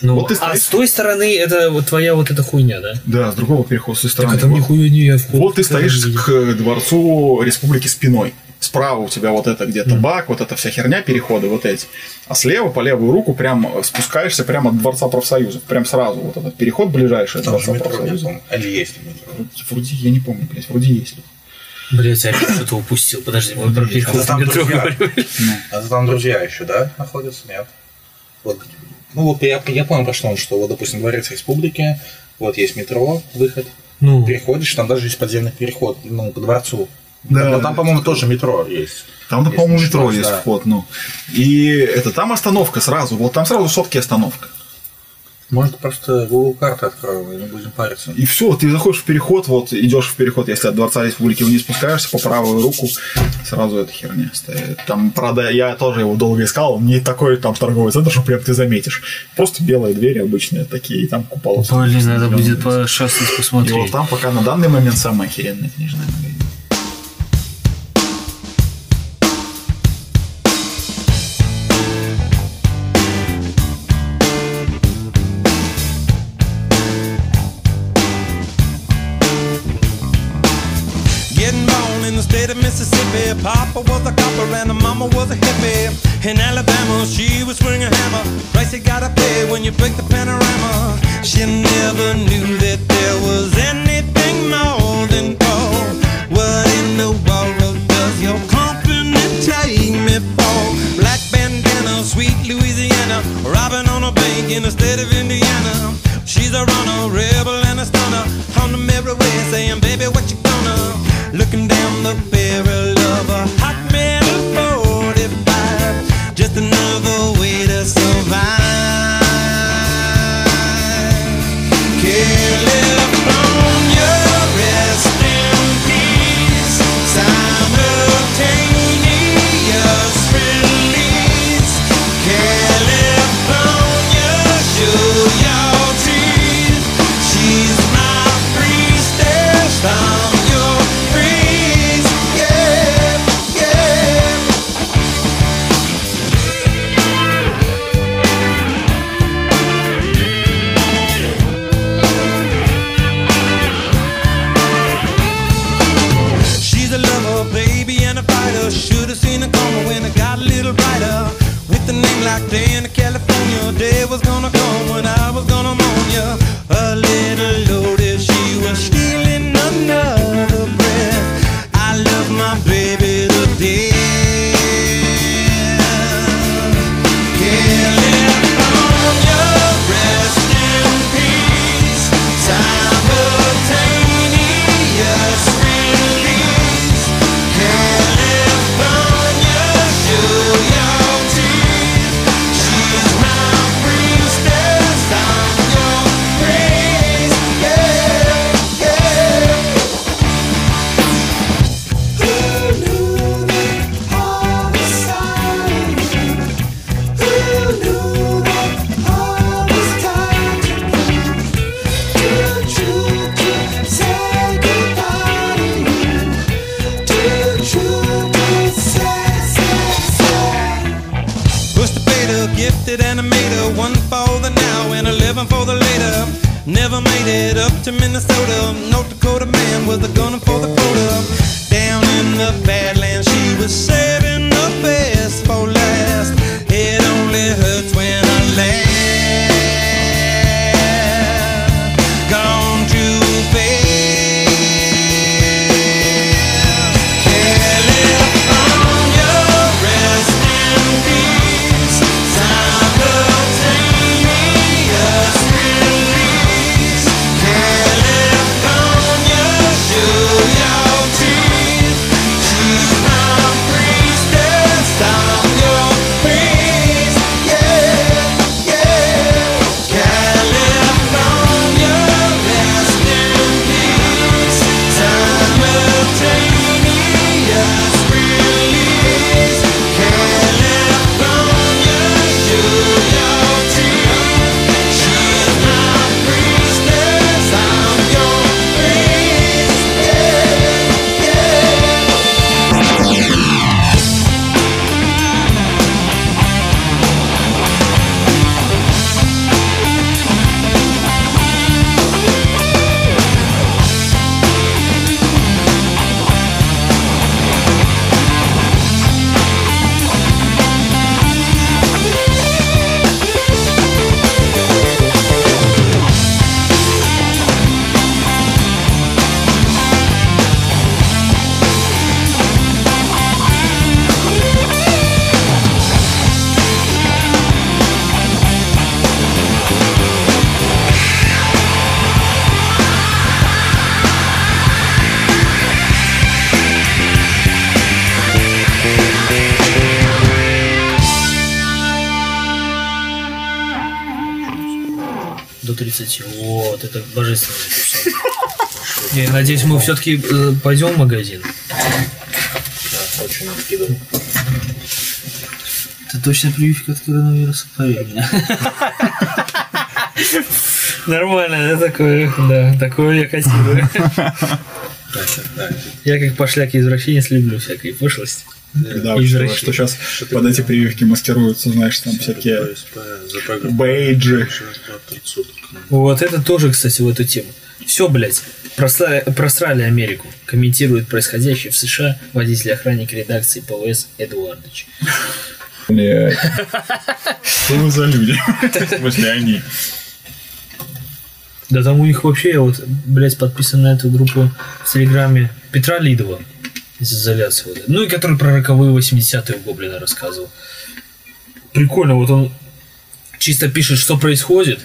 Ну, Вот ты а стоишь- с той стороны это вот твоя вот эта хуйня, да? Да, с другого перехода, с той Так стороны. а там Вот- нихуя не я вход Вот ты стоишь не видел. к дворцу республики спиной. Справа у тебя вот это где табак, вот эта вся херня, переходы вот эти. А слева по левую руку прям спускаешься прямо от Дворца профсоюзов. Прям сразу вот этот переход ближайший от Там Дворца метро по-моему. Или есть метро. Вроде- я не помню, блядь, вроде есть. Блять, я что-то упустил. Подожди, мы про переход в. А там друзья еще, да, находятся? Нет. Вот. Ну вот я, я понял, про что он, что вот, допустим, Дворец Республики, вот есть метро, выход, Ну, переходишь, там даже есть подземный переход, ну, к дворцу. Да, Но там, по-моему, тоже метро есть. Там, да, по-моему, метро есть да. вход, ну. И это там остановка сразу. Вот там сразу сотки остановка. Может, просто Google карты откроем и не будем париться. И все, ты заходишь в переход, вот идешь в переход, если от Дворца Республики вниз спускаешься, по правую руку сразу эта херня стоит. Там, правда, я тоже его долго искал, не такой там торговый центр, что прям ты заметишь. Просто белые двери обычные такие, и там купола. блин, надо будет по пошастать, И вот посмотреть. там пока на данный момент самый охеренный книжный магазин. Papa was a copper and the mama was a hippie. In Alabama, she was swinging a hammer. Price you gotta pay when you break the panorama. She never knew that there was anything more than gold. What in the world does your company take me for? Black bandana, sweet Louisiana. Robbing on a bank in the state of Indiana. She's a runner, rebel and a stunner. On the mirror way saying, baby, what you gonna? Looking down the Never made it up to Minnesota. North Dakota man was a gunner for the quota. Down in the Badlands, she was saving the best for До 30. Вот, это божественный кусок. Я надеюсь, мы все-таки пойдем в магазин. Очень откидывал. Это точно прививка от коронавируса, поверь мне. Нормально, да, такое, да, такое я котирую. Я как пошляк извращенец люблю всякой пошлости. Когда учитывая, что сейчас под эти прививки маскируются, знаешь, там всякие бейджи. Вот это тоже, кстати, в эту тему. Все, блядь, просрали, просрали Америку. Комментирует происходящее в США водитель-охранник редакции ПВС Эдуардович. Блядь. Что вы за люди? В смысле, они. Да там у них вообще, я вот, блядь, подписан на эту группу в Телеграме Петра Лидова из изоляции. Вот. Ну и который про роковые 80-е у Гоблина рассказывал. Прикольно, вот он чисто пишет, что происходит,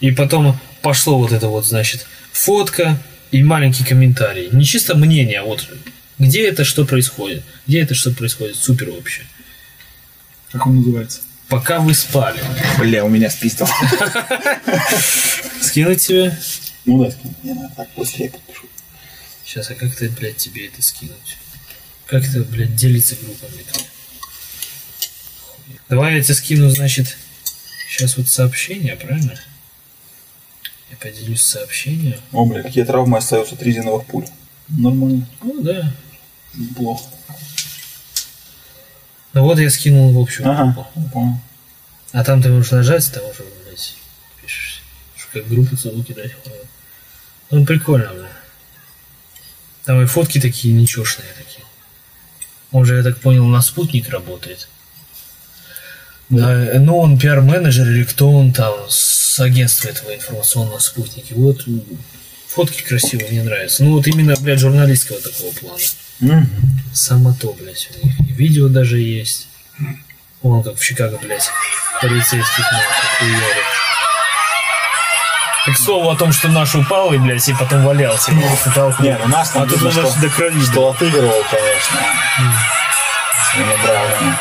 и потом пошло вот это вот, значит, фотка и маленький комментарий. Не чисто мнение, а вот где это, что происходит. Где это, что происходит. Супер вообще. Как он называется? Пока вы спали. Бля, у меня спиздил. Скинуть тебе? Ну да, не надо так после подпишу. Сейчас, а как ты, блядь, тебе это скинуть? Как это, блядь, делиться группами? Давай я тебе скину, значит, сейчас вот сообщение, правильно? Я поделюсь сообщением. О, бля, какие травмы остаются от резиновых пуль. Нормально. Ну да. Плохо. Ну вот я скинул в общую Ага, группу. понял. А там ты можешь нажать, там уже, блядь, пишешь. Как группу целую кидать. Ну, прикольно, бля. Там и фотки такие нечешные такие. Он же, я так понял, на спутник работает. Да, ну он пиар-менеджер или кто он там с агентства этого информационного спутника. Вот фотки красивые, мне нравятся. Ну вот именно, блядь, журналистского такого плана. Мгм. Само то, блядь, у них. Видео даже есть. Вон как в Чикаго, блядь, полицейских нахуй. И к слову о том, что наш упал и, блядь, и потом валялся. Ну нас там а видно, у нас что- до крови. Что отыгрывал, конечно. Своими бравыми.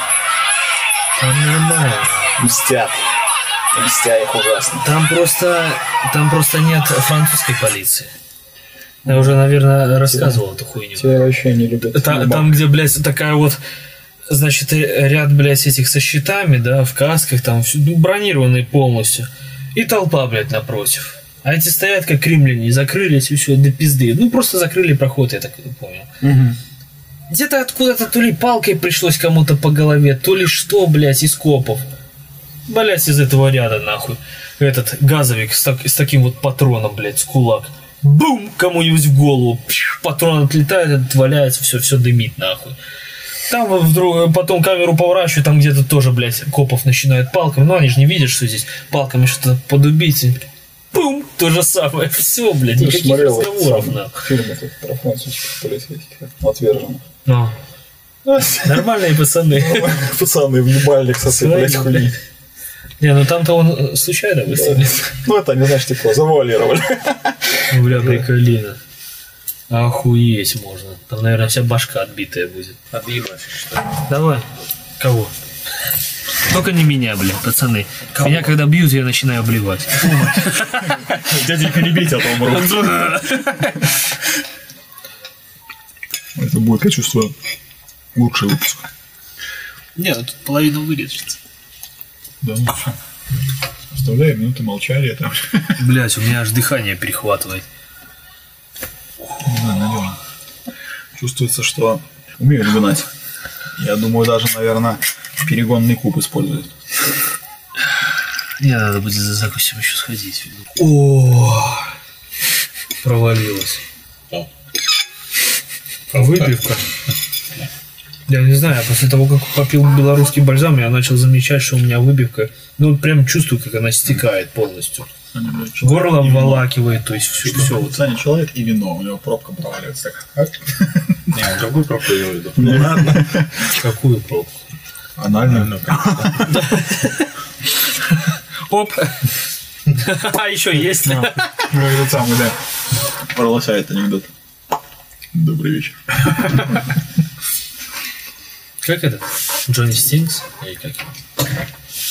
Там нормально. Мстят. Мстя их ужасно. Там просто, там просто нет французской полиции. Я уже, наверное, рассказывал эту хуйню. Те вообще не любят. Та- собак. там, где, блядь, такая вот, значит, э, ряд, блядь, этих со щитами, да, в касках, там, всё, ну, бронированные полностью. И толпа, блядь, напротив. А эти стоят, как римляне, закрылись, и все, до пизды. Ну, просто закрыли проход, я так понял. Мгм. Где-то откуда-то то ли палкой пришлось кому-то по голове, то ли что, блядь, из копов. Блять, из этого ряда, нахуй. Этот газовик с, так- с таким вот патроном, блядь, с кулак. Бум! Кому-нибудь в голову. Пш, Патрон отлетает, этот валяется, все, все дымит, нахуй. Там вдруг, потом камеру поворачиваю, там где-то тоже, блядь, копов начинают палками. Ну, они же не видят, что здесь палками что-то подубить. и Бум! То же самое. Все, блядь, Ты никаких смотрел разговоров, нахуй. фильм этот про французских полицейских, отверженных. Ну, нормальные пацаны. Пацаны в ебальник сосыпались Свои, хуйни. Не, ну там-то он э, случайно выстрелил. Ну, это они, знаешь, типа, завуалировали. Бля, приколина. Охуеть можно. Там, наверное, вся башка отбитая будет. Отъебать, я считаю. Давай. Кого? Только не меня, бля, пацаны. Меня когда бьют, я начинаю обливать. Дяденька, не бейте, а то умру. Это будет, я чувствую, лучший выпуск. Не, ну тут половина вырежется. Да, ну всё. Оставляем минуты молчания там. Блять, у меня аж дыхание перехватывает. Не знаю. Чувствуется, что умеют гнать. Я думаю, даже, наверное, перегонный куб используют. Мне надо будет за закусим еще сходить. О, провалилась. О. Выпивка. Я не знаю, после того, как попил белорусский бальзам, я начал замечать, что у меня выпивка, ну, вот прям чувствую, как она стекает полностью. Горло обволакивает, то есть все, все вот. Саня человек и вино, у него пробка проваливается. Так, Не, он другую пробку имел в виду. Ну ладно. Какую пробку? Анально. Ну, конечно. Оп! А еще есть? Ну, этот самый, да. Про лося это анекдот. Добрый вечер. Как это? Джонни Стингс? Или как?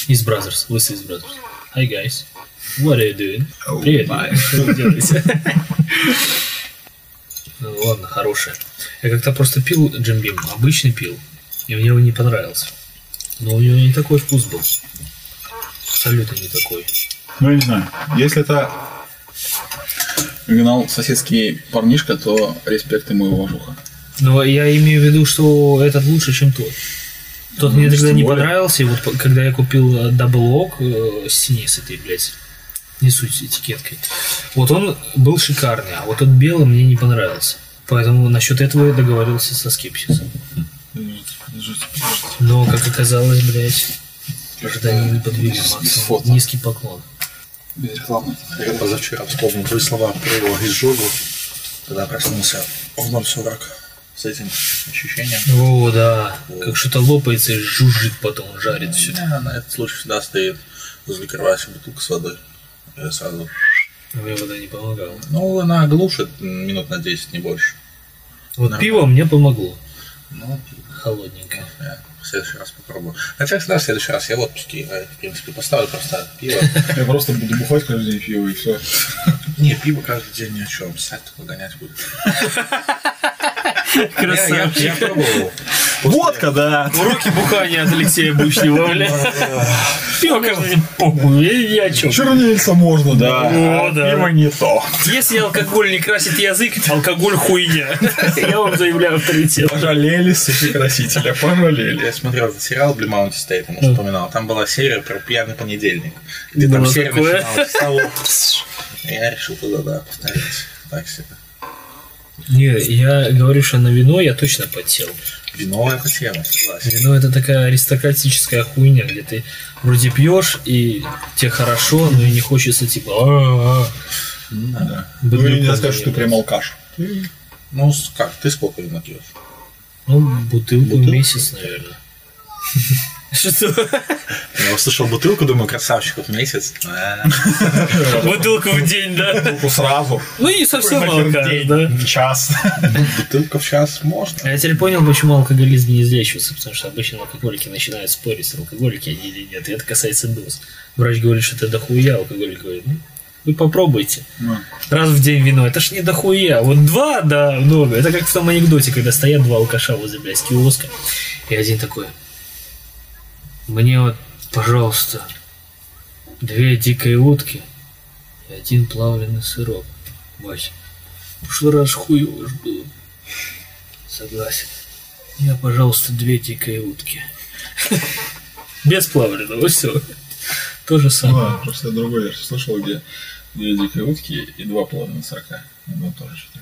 Из Brothers. Лысый из Brothers. Hi, guys. What are you doing? Oh, Привет. Что вы делаете? Ну, ладно, хорошая. Я как-то просто пил Джим Бим, обычный пил, и мне его не понравился. Но у него не такой вкус был. Абсолютно не такой. Ну, я не знаю. Если это гнал соседский парнишка, то респект ему и уважуха. Но я имею в виду, что этот лучше, чем тот. Тот Ну, мне тогда не более. понравился, и вот когда я купил э, Double Oak э, с синей с этой, блядь, не суть этикеткой, вот он был шикарный, а вот тот белый мне не понравился. Поэтому насчет этого я договорился со скепсисом. Но, как оказалось, блядь, ожидания не подвели максимум. Низкий поклон. Без рекламы. Я позавчера вспомнил твои слова про изжогу, когда проснулся в 0.40 с этим ощущением. О, да, как что-то лопается и жужжит потом, жарит все. Не, на этот случай всегда стоит возле кровати бутылка с водой. Я сразу... Мне вода не помогала. Ну, она глушит минут на 10, не больше. Вот Нормально. пиво мне помогло. Ну, Холодненькое. я в следующий раз попробую. Хотя всегда в следующий раз я в отпуске, я, в принципе, поставлю просто пиво. Я просто буду бухать каждый день пиво и все. Не, пиво каждый день ни о чем, сать гонять будет. Я, я, я пробовал. Водка, да. Уроки бухания от Алексея Бучнева, бля. Пиво каждый день похуй, я чем. Чернильца можно, да. О, а да. Пиво не то. Если алкоголь не красит язык, алкоголь хуйня. Я вам заявляю авторитет. Пожалели сухие красителя, пожалели. Я смотрел этот сериал Blue Mountain State, он вспоминал. Там была серия про пьяный понедельник. Где там серия начиналась с того. Я решил туда, да, повторить. Так себе. Не, я говорю, что на вино я точно подсел. Вино это тема, согласен. Вино это такая аристократическая хуйня, где ты вроде пьешь и тебе хорошо, но и не хочется типа «А-а-а». Да. Быдлюком Ну, и нельзя сказать, что ты прям алкаш. Ну, с- как, ты сколько вина пьешь? Ну, бутылку в Бутылку? месяц, наверное. Что? Я услышал бутылку, думаю, красавчиков месяц. Бутылку в день, да? Бутылку сразу. Ну, не совсем день, да? в час. Бутылка в час можно. А я теперь понял, почему алкоголизм не излечивается, потому что обычно алкоголики начинают спорить с алкоголики они или нет, и это касается доз. Врач говорит, что это дохуя, алкоголик говорит, ну, вы попробуйте. Ну. Раз в день вино, это ж не дохуя. Вот два, да, много. Это как в том анекдоте, когда стоят два алкаша возле, блядь, киоска, и один такой, мне вот, пожалуйста, две дикой утки и один плавленый сырок. Вася, прошлый раз хуево ж было. Согласен. Я, пожалуйста, две дикой утки. Без плавленного, все. То же Ну, самое. да, просто я другой версию слышал, где две дикие утки и два половины сорока. Ну, тоже что-то.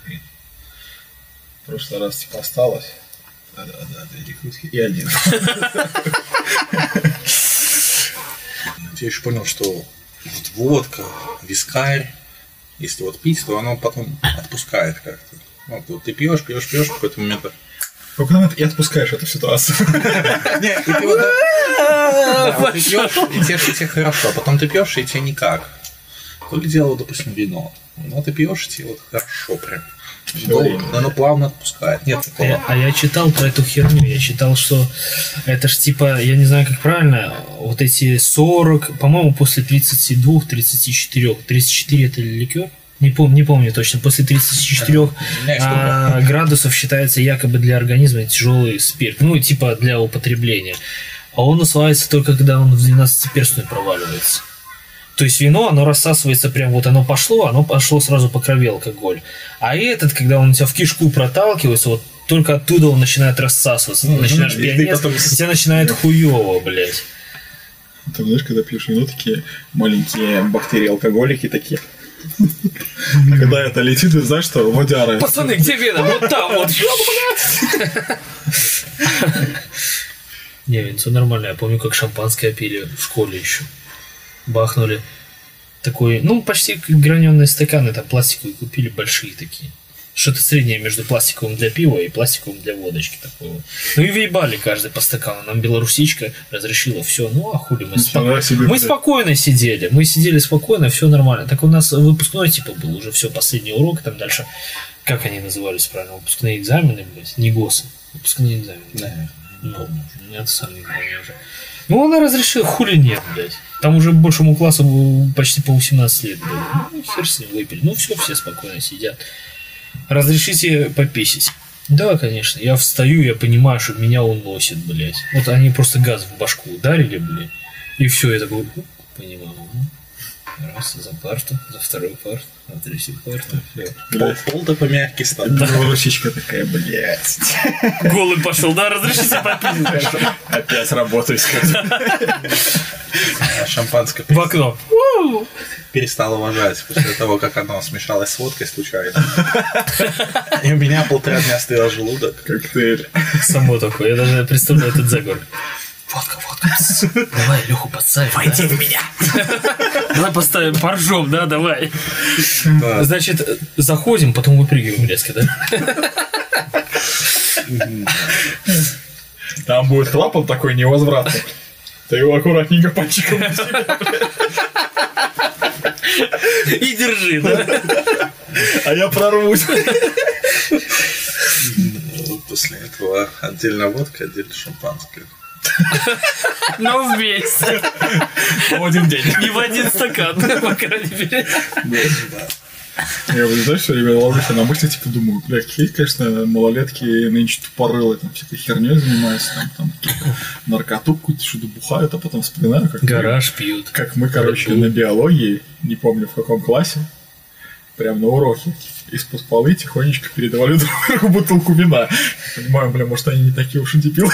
В прошлый раз, типа, осталось. Да-да-да, две дикие утки и один. Я еще понял, что вот водка, вискарь, если вот пить, то оно потом отпускает как-то. Вот, вот ты пьешь, пьешь, пьешь, в какой-то момент В какой момент и отпускаешь эту ситуацию. Не, и ты вот да, вот ты пьешь, и тебе, и тебе хорошо, а потом ты пьешь, и тебе никак. То ли дело, допустим, вино. Ну, ты пьешь, и тебе вот хорошо прям. Долго, но оно плавно отпускает. Нет А такого. я, а я читал про эту херню. Я читал, что это ж типа, я не знаю, как правильно, вот эти 40, по-моему, после 32, 34, 34 это ликер? Не помню, не помню точно. После 34 меня есть а, градусов считается якобы для организма тяжелый спирт. Ну, типа для употребления. А он усваивается только когда он в 12-перстную проваливается. То есть вино, оно рассасывается прям, вот оно пошло, оно пошло сразу по крови алкоголь. А этот, когда он у тебя в кишку проталкивается, вот только оттуда он начинает рассасываться. Ты начинаешь ты пьянеть, потом и тебя начинает хуево, блядь. Там, знаешь, когда пьешь вино, такие маленькие бактерии-алкоголики такие. А когда это летит, ты знаешь, что водяры. Пацаны, где вена? Вот там вот. Не, винцо нормально. Я помню, как шампанское пили в школе еще. Бахнули. Такой, ну, почти как граненые стаканы, там пластиковые купили, большие такие. Что-то среднее между пластиковым для пива и пластиковым для водочки такого. Ну и въебали каждый по стакану. Нам белорусичка разрешила все. Ну а хули мы спокойно. себе, Мы спокойно сидели. Мы сидели спокойно, все нормально. Так у нас выпускной типа был, уже все, последний урок, там дальше. Как они назывались правильно? Выпускные экзамены, блядь, не ГОСы. Выпускные экзамены. Да. Ну, я сам не помню уже. Ну, она разрешила, хули нет, блядь. Там уже большему классу почти по 18 лет было. Ну, хер с ним выпили. Ну, все, все спокойно сидят. Разрешите пописить? Да, конечно. Я встаю, я понимаю, что меня уносит, блядь. Вот они просто газ в башку ударили, блядь. И все, я такой, «Уп, понимаю. Ну, Раз, за парту, за вторую парту, за третью парту. Пол, пол-то помягкий стал. Белорусичка такая, блядь. Голый пошел, да, разрешите пописать. Опять работаю Шампанское В окно. перестал уважать после того, как оно смешалось с водкой случайно. И у меня полтора дня стоял желудок. Коктейль. Само такое, я даже представляю этот заговор. Водка, водка. Давай, Леху, подставь. Войди в меня. Давай поставим, поржем, да, давай. Да. Значит, заходим, потом выпрыгиваем резко, да? Там будет клапан такой невозвратный. Ты его аккуратненько пальчиком И держи, да? а я прорвусь. Ну, После этого отдельно водка, отдельно шампанское. Но вместе. В один день. Не в один стакан, по крайней мере. Я вот, знаешь, все время ловлюсь на мысли, типа, думаю, бля, какие, конечно, малолетки нынче тупорылые, там, всякой херней занимаются, там, там, наркоту какую-то что-то бухают, а потом вспоминаю, как мы- Гараж пьют. как мы, короче, Bull. на биологии, не помню в каком классе, прям на уроке, из-под полы тихонечко передавали друг другу бутылку вина. Понимаю, бля, может, они не такие уж и дебилы.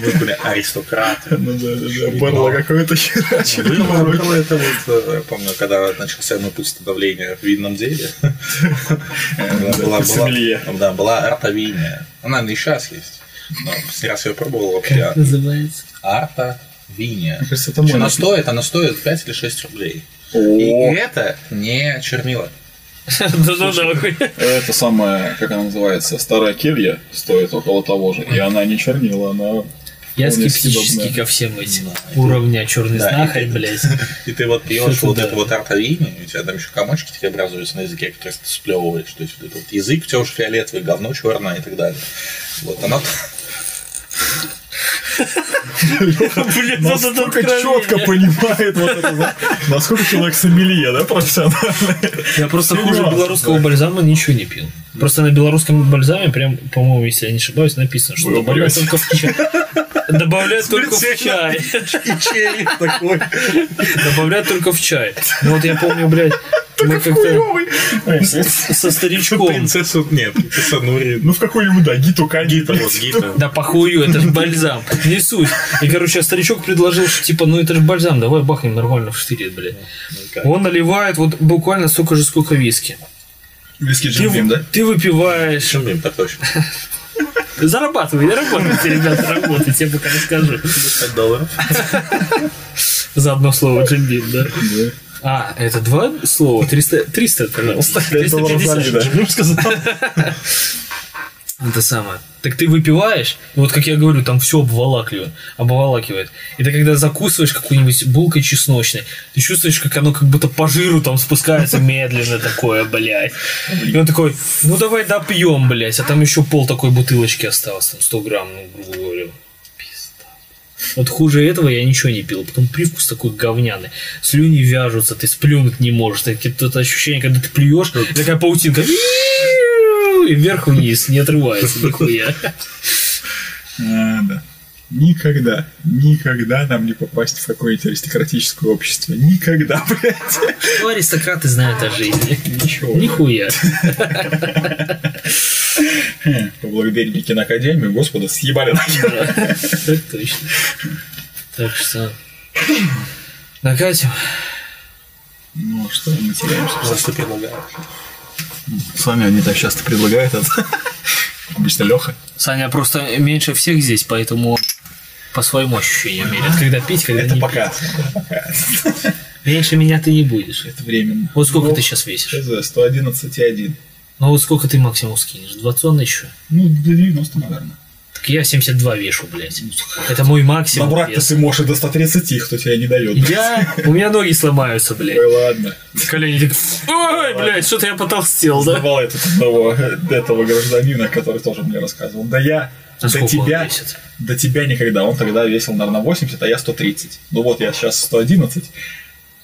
Вы были аристократы. Ну да, да, да, барло какое-то херачили. Было, было это вот, э, я помню, когда начался мой путь становления в винном деле. Да, была арта-виния. Она и сейчас есть. Но раз я пробовал вообще. Как называется? Это мой Она стоит, она стоит 5 или 6 рублей. И это не чернила. Да ну нахуй. это самая, как она называется, старая келья стоит около того же, и она не чернила, она Я скептически ко всем этим уровня черный Да, знахарь, и- блядь. И ты вот пьешь вот эту вот арта-винию, и у тебя там еще комочки такие образуются на языке, которые ты сплевываешь. То есть вот этот язык у тебя уже фиолетовый, говно черное и так далее. Вот оно это Насколько четко понимает вот это, да? насколько человек сомелье, да, профессиональный. Я просто хуже белорусского бальзама ничего не пил. Просто на белорусском бальзаме, прям, по-моему, если я не ошибаюсь, написано, что добавляют только в чай. Добавляют только в чай. и череп такой. Добавляют только в чай. Ну вот я помню, блядь, Мы как-то Хуёвый. Со старичком. Принцессу, нет, принцесса Нури. Ну, в какую-нибудь, да, Гиту. Гита, вот Гита. Да похую, это же бальзам. Не суть. И, короче, а старичок предложил, что типа, ну это же бальзам, давай бахнем нормально в штырит, блядь. Он наливает вот буквально столько же, сколько виски. Виски Ты, Джим Бим, да? ты выпиваешь. Чем им так точно? Зарабатывай, работайте, ребята, работайте, я пока расскажу. 5 долларов. За одно слово Джимбин, да? А, это два слова? 300, 300 пожалуйста. 350. Джим Бим сказал. Это самое. Так ты выпиваешь, и вот как я говорю, там все обволакивает, обволакивает. И ты когда закусываешь какую-нибудь булкой чесночной, ты чувствуешь, как оно как будто по жиру там спускается медленно такое, блядь. И он такой, ну давай допьем, блядь, а там еще пол такой бутылочки осталось, там 100 грамм, ну, грубо говоря. Вот хуже этого я ничего не пил. Потом привкус такой говняный. Слюни вяжутся, ты сплюнуть не можешь. Тут ощущение, когда ты плюешь, такая паутинка. И вверх-вниз, не отрывается нихуя. А, да. Никогда, никогда нам не попасть в какое-нибудь аристократическое общество. Никогда, блядь. Что аристократы знают о жизни? Ничего. Нихуя. Поблагодарили киноакадемию, господа, съебали нахер. Так точно. Так что... Накатим. Ну, что мы теряемся? За что предлагаю? С вами они так часто предлагают это. Обычно Леха. Саня просто меньше всех здесь, поэтому по своим ощущениям меряет. Когда пить, когда Это не пока. пить. Меньше меня ты не будешь. Это временно. Вот сколько Ну, ты сейчас весишь? ХЗ, 111,1. Ну вот сколько ты максимум скинешь? 20 еще? Ну, до 90, наверное. Так я 72 вешу, блядь. Это мой максимум Набрать-то ты можешь и до 130, кто тебя не дает. Я... У меня ноги сломаются, блядь. Ой, ладно. Колени так... Ой, блядь, что-то я потолстел, да? Знавал я тут одного этого гражданина, который тоже мне рассказывал. Да я А до тебя, до тебя никогда. Он тогда весил, наверное, 80, а я 130. Ну вот я сейчас 111,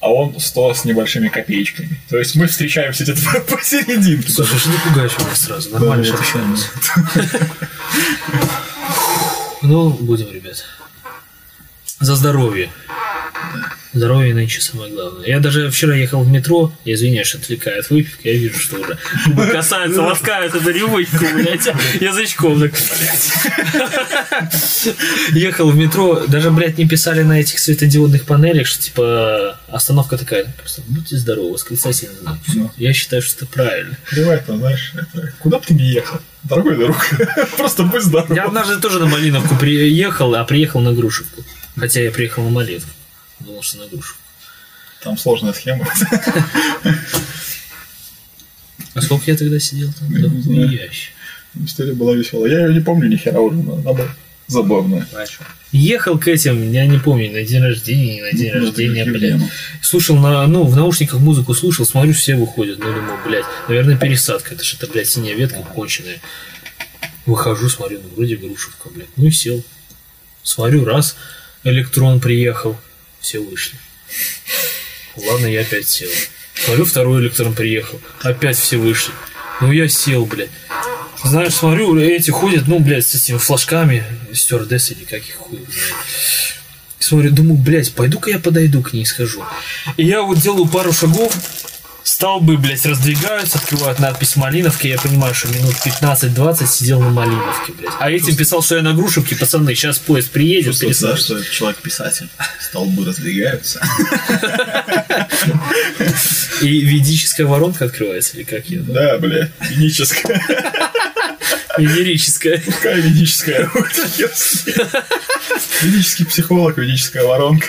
а он 100 с небольшими копеечками. То есть мы встречаемся где-то посерединке. Слушай, что ты пугаешь меня сразу? Нормально вот общаемся. Ну, будем, ребят. За здоровье. Здоровье нынче самое главное. Я даже вчера ехал в метро, я извиняюсь, что отвлекаю от выпивки, я вижу, что уже касаются, ласкают эту рюмочку, блядь, язычком. Так, Ехал в метро, даже, блядь, не писали на этих светодиодных панелях, что, типа, остановка такая, просто будьте здоровы, восклицательный знак. Я считаю, что это правильно. Приватно, знаешь, это, куда бы ты ни ехал, дорогой друг, просто будь здоров. Я однажды тоже на Малиновку приехал, а приехал на Грушевку. Хотя я приехал на Малиновку. Думал, что на Грушевку. Там сложная схема. А сколько я тогда сидел там? Я Да не знаю. История была веселая. Я ее не помню ни хера уже, но она была забавная. Ехал к этим, я не помню, на день рождения, на день Ну, рождения, блядь. Слушал на, ну, в наушниках музыку слушал, смотрю, все выходят. Ну, думаю, блядь, наверное, пересадка. Это что-то, блядь, синяя ветка конченая. Выхожу, смотрю, ну, вроде грушевка, блядь. Ну и сел. Смотрю, раз, электрон приехал, все вышли. Ладно, я опять сел. Смотрю, второй электрон приехал, опять все вышли. Ну я сел, блядь. Знаешь, смотрю, эти ходят, ну, блядь, с этими флажками, стюардессы или как их хуй знает. Смотрю, думаю, блядь, пойду-ка я подойду к ней, схожу. И я вот делаю пару шагов, столбы, блядь, раздвигаются, открывают надпись Малиновки, я понимаю, что минут 15-20 сидел на Малиновке, блядь. А этим писал, что я на Грушевке, пацаны, сейчас поезд приедет, Чувствую, да, что человек-писатель. Столбы раздвигаются. И ведическая воронка открывается, или как ее? Да, бля, ведическая. Венерическая. Какая ведическая? Ведический психолог, ведическая воронка.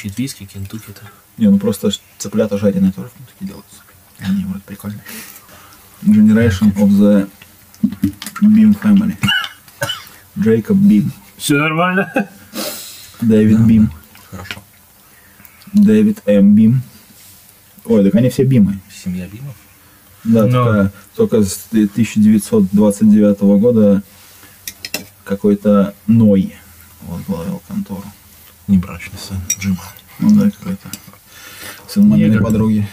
Кентукки звучит виски, Кентукки это. Не, ну просто цыплята жареные тоже в Кентукки делаются. Они вот прикольные. Generation of the Beam Family. Джейкоб Бим. Все нормально? Дэвид Бим. Хорошо. Дэвид М. Бим. Ой, так они все Бимы. Семья Бимов. Да, Но- только, только с 1929 года какой-то Ной возглавил контору. Небрачный сын Джима. Ну да, какой-то сын маминой Негр. подруги.